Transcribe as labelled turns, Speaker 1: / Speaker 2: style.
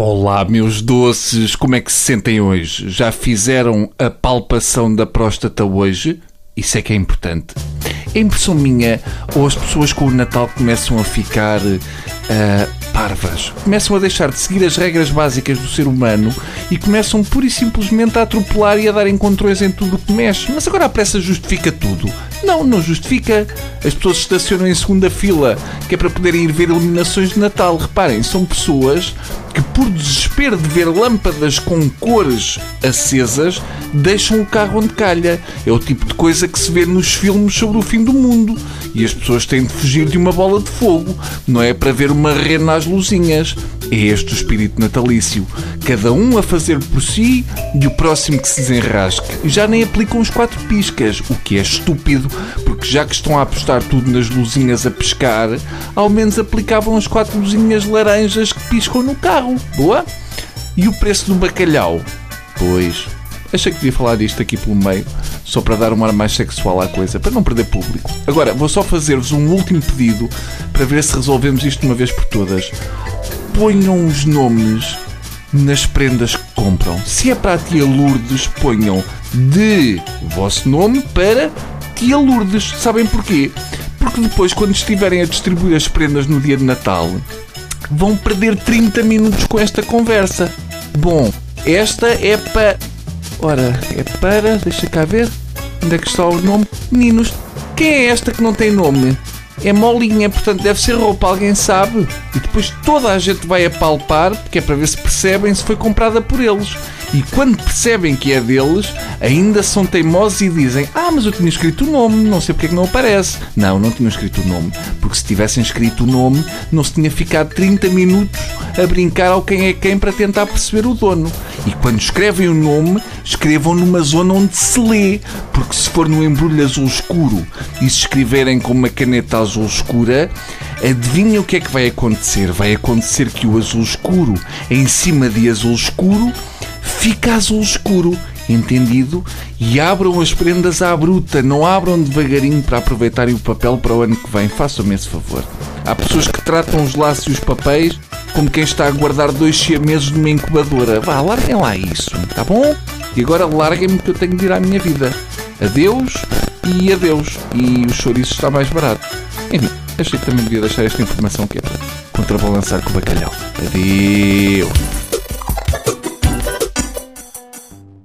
Speaker 1: Olá, meus doces, como é que se sentem hoje? Já fizeram a palpação da próstata hoje? Isso é que é importante. É impressão minha ou as pessoas com o Natal começam a ficar uh, parvas? Começam a deixar de seguir as regras básicas do ser humano e começam pura e simplesmente a atropelar e a dar encontrões em tudo o que mexe. Mas agora a pressa justifica tudo. Não, não justifica. As pessoas estacionam em segunda fila, que é para poderem ir ver iluminações de Natal. Reparem, são pessoas que, por desespero de ver lâmpadas com cores acesas, deixam o carro onde calha. É o tipo de coisa que se vê nos filmes sobre o fim do mundo. E as pessoas têm de fugir de uma bola de fogo. Não é para ver uma rena às luzinhas. É este o espírito natalício. Cada um a fazer por si e o próximo que se desenrasque. Já nem aplicam os quatro piscas, o que é estúpido, porque já que estão a apostar tudo nas luzinhas a pescar, ao menos aplicavam as quatro luzinhas laranjas que piscam no carro. Boa? E o preço do bacalhau? Pois, achei que devia falar disto aqui pelo meio, só para dar um ar mais sexual à coisa, para não perder público. Agora, vou só fazer-vos um último pedido para ver se resolvemos isto uma vez por todas. Ponham os nomes nas prendas que compram. Se é para a tia Lourdes, ponham de vosso nome para tia Lourdes. Sabem porquê? Porque depois, quando estiverem a distribuir as prendas no dia de Natal, vão perder 30 minutos com esta conversa. Bom, esta é para. Ora, é para. Deixa cá ver. Onde é que está o nome? Meninos, quem é esta que não tem nome? É molinha, portanto deve ser roupa, alguém sabe? E depois toda a gente vai apalpar, porque é para ver se percebem se foi comprada por eles. E quando percebem que é deles, ainda são teimosos e dizem: Ah, mas eu tinha escrito o nome, não sei porque é que não aparece. Não, não tinham escrito o nome, porque se tivessem escrito o nome, não se tinha ficado 30 minutos a brincar ao quem é quem para tentar perceber o dono. E quando escrevem o nome, escrevam numa zona onde se lê, porque se for no embrulho azul escuro e se escreverem com uma caneta azul escura, adivinha o que é que vai acontecer? Vai acontecer que o azul escuro, em cima de azul escuro, fica azul escuro. Entendido? E abram as prendas à bruta, não abram devagarinho para aproveitarem o papel para o ano que vem. Façam-me esse favor. Há pessoas que tratam os laços e os papéis como quem está a guardar dois siameses numa incubadora. Vá, larguem lá isso, tá bom? E agora larguem-me que eu tenho de ir à minha vida. Adeus e adeus. E o chouriço está mais barato. Enfim, achei que também devia deixar esta informação que é contrabalançar com o bacalhau. Adeus.